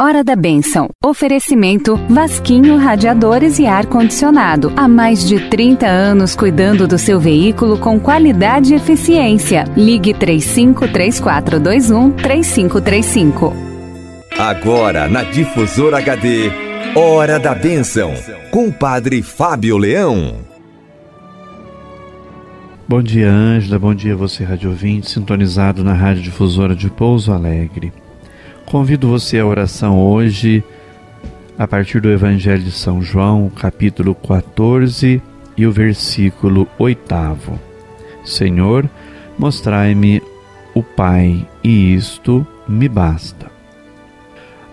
Hora da Bênção. Oferecimento Vasquinho Radiadores e Ar Condicionado. Há mais de 30 anos cuidando do seu veículo com qualidade e eficiência. Ligue 353421 3535. Agora na Difusora HD. Hora da Bênção. Com o Padre Fábio Leão. Bom dia, Ângela. Bom dia, você, rádio ouvinte, sintonizado na Rádio Difusora de Pouso Alegre. Convido você à oração hoje, a partir do Evangelho de São João, capítulo 14 e o versículo 8. Senhor, mostrai-me o Pai, e isto me basta.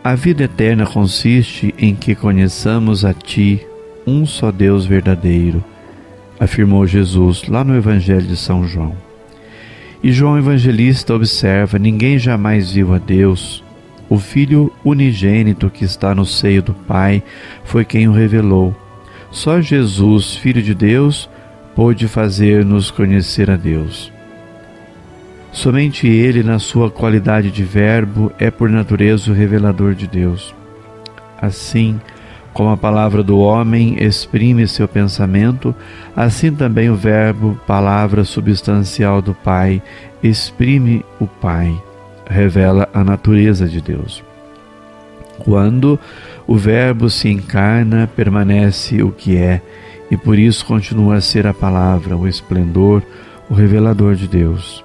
A vida eterna consiste em que conheçamos a Ti, um só Deus verdadeiro, afirmou Jesus lá no Evangelho de São João. E João Evangelista observa: ninguém jamais viu a Deus o Filho unigênito que está no seio do Pai foi quem o revelou. Só Jesus, Filho de Deus, pôde fazer-nos conhecer a Deus. Somente Ele, na sua qualidade de Verbo, é por natureza o revelador de Deus. Assim, como a palavra do homem exprime seu pensamento, assim também o Verbo, palavra substancial do Pai, exprime o Pai revela a natureza de Deus. Quando o Verbo se encarna, permanece o que é, e por isso continua a ser a palavra, o esplendor, o revelador de Deus.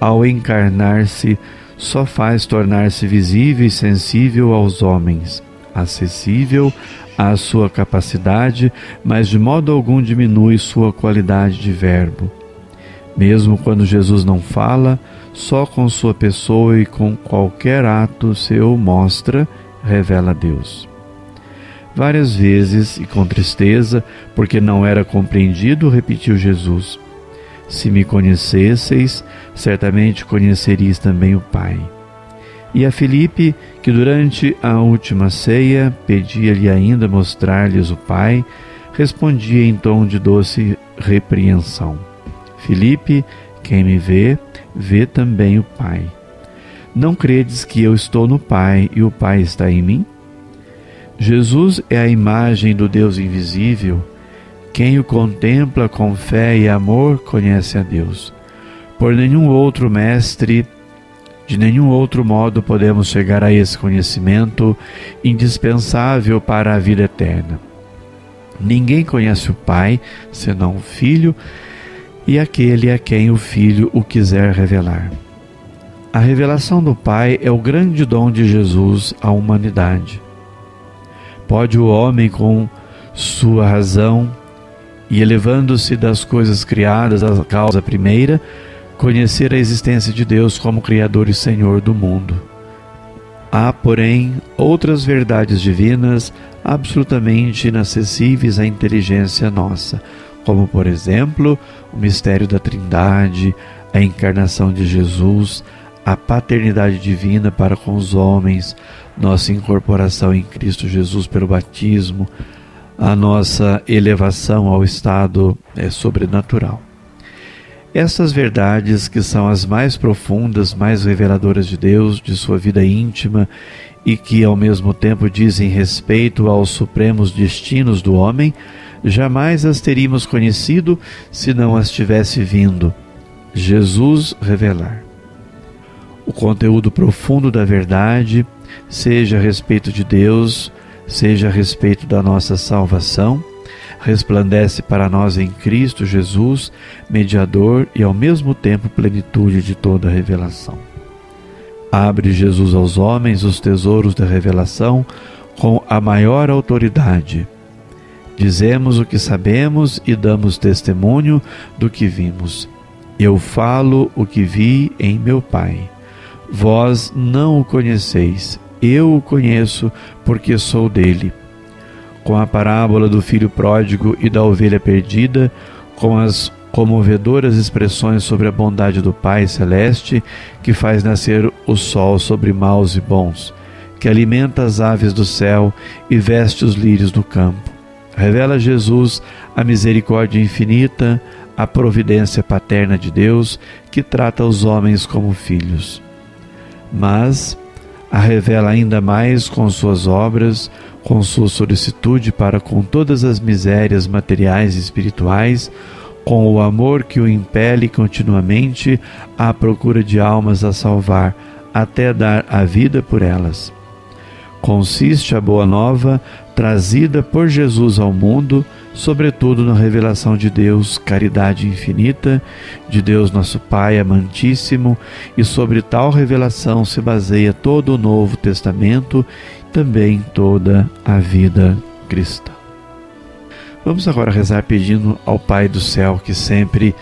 Ao encarnar-se, só faz tornar-se visível e sensível aos homens, acessível à sua capacidade, mas de modo algum diminui sua qualidade de verbo. Mesmo quando Jesus não fala, só com sua pessoa e com qualquer ato seu mostra, revela Deus. Várias vezes e com tristeza, porque não era compreendido, repetiu Jesus: Se me conhecesseis, certamente conheceríeis também o Pai. E a Filipe, que durante a última ceia pedia-lhe ainda mostrar-lhes o Pai, respondia em tom de doce repreensão: Filipe, quem me vê, vê também o Pai. Não credes que eu estou no Pai e o Pai está em mim? Jesus é a imagem do Deus invisível. Quem o contempla com fé e amor conhece a Deus. Por nenhum outro mestre, de nenhum outro modo podemos chegar a esse conhecimento indispensável para a vida eterna. Ninguém conhece o Pai senão o Filho e aquele a quem o Filho o quiser revelar. A revelação do Pai é o grande dom de Jesus à humanidade. Pode o homem, com sua razão e elevando-se das coisas criadas à causa primeira, conhecer a existência de Deus como Criador e Senhor do mundo. Há, porém, outras verdades divinas absolutamente inacessíveis à inteligência nossa, como, por exemplo, o mistério da Trindade, a encarnação de Jesus, a paternidade divina para com os homens, nossa incorporação em Cristo Jesus pelo batismo, a nossa elevação ao estado é, sobrenatural. Essas verdades, que são as mais profundas, mais reveladoras de Deus, de sua vida íntima e que ao mesmo tempo dizem respeito aos supremos destinos do homem, jamais as teríamos conhecido se não as tivesse vindo Jesus revelar. O conteúdo profundo da verdade, seja a respeito de Deus, seja a respeito da nossa salvação, resplandece para nós em Cristo Jesus, mediador e ao mesmo tempo plenitude de toda revelação. Abre Jesus aos homens os tesouros da revelação com a maior autoridade Dizemos o que sabemos e damos testemunho do que vimos. Eu falo o que vi em meu Pai. Vós não o conheceis, eu o conheço, porque sou dele. Com a parábola do filho pródigo e da ovelha perdida, com as comovedoras expressões sobre a bondade do Pai Celeste, que faz nascer o sol sobre maus e bons, que alimenta as aves do céu e veste os lírios do campo Revela Jesus a misericórdia infinita, a providência paterna de Deus que trata os homens como filhos. Mas a revela ainda mais com suas obras, com sua solicitude para com todas as misérias materiais e espirituais, com o amor que o impele continuamente à procura de almas a salvar, até dar a vida por elas. Consiste a boa nova trazida por Jesus ao mundo, sobretudo na revelação de Deus, caridade infinita, de Deus nosso Pai amantíssimo, e sobre tal revelação se baseia todo o Novo Testamento, também toda a vida cristã. Vamos agora rezar pedindo ao Pai do céu que sempre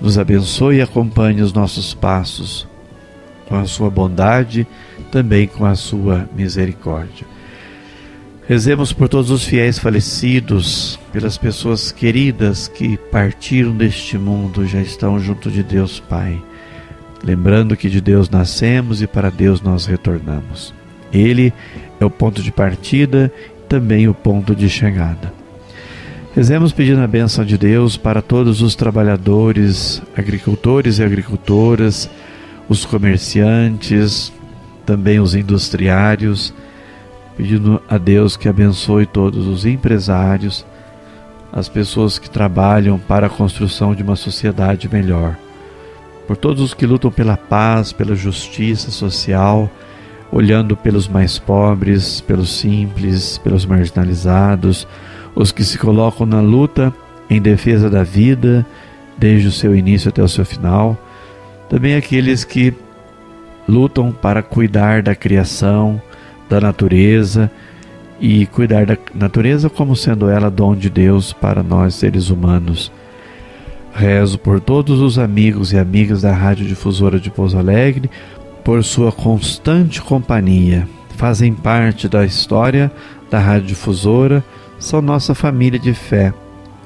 nos abençoe e acompanhe os nossos passos com a sua bondade, também com a sua misericórdia. Rezemos por todos os fiéis falecidos, pelas pessoas queridas que partiram deste mundo, já estão junto de Deus Pai. Lembrando que de Deus nascemos e para Deus nós retornamos. Ele é o ponto de partida e também o ponto de chegada. Rezemos pedindo a bênção de Deus para todos os trabalhadores, agricultores e agricultoras, os comerciantes, também os industriários, pedindo a Deus que abençoe todos os empresários, as pessoas que trabalham para a construção de uma sociedade melhor, por todos os que lutam pela paz, pela justiça social, olhando pelos mais pobres, pelos simples, pelos marginalizados, os que se colocam na luta em defesa da vida, desde o seu início até o seu final. Também aqueles que lutam para cuidar da criação, da natureza e cuidar da natureza como sendo ela dom de Deus para nós seres humanos. Rezo por todos os amigos e amigas da Rádio Difusora de Pouso Alegre, por sua constante companhia. Fazem parte da história da Rádio Difusora, são nossa família de fé.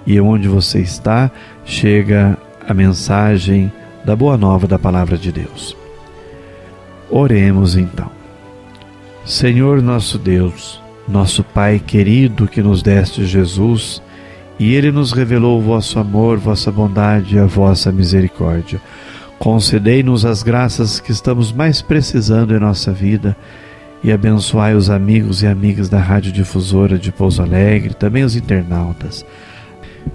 E onde você está, chega a mensagem da boa nova da palavra de Deus. Oremos então. Senhor nosso Deus, nosso Pai querido que nos deste Jesus, e ele nos revelou o vosso amor, vossa bondade e a vossa misericórdia. Concedei-nos as graças que estamos mais precisando em nossa vida e abençoai os amigos e amigas da Rádio Difusora de Pouso Alegre, também os internautas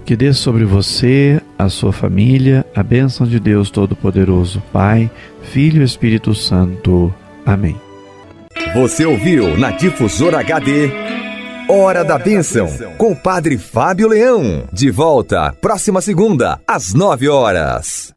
que dê sobre você, a sua família, a bênção de Deus Todo-Poderoso, Pai, Filho e Espírito Santo. Amém. Você ouviu na Difusora HD Hora da Bênção, com o Padre Fábio Leão. De volta, próxima segunda, às nove horas.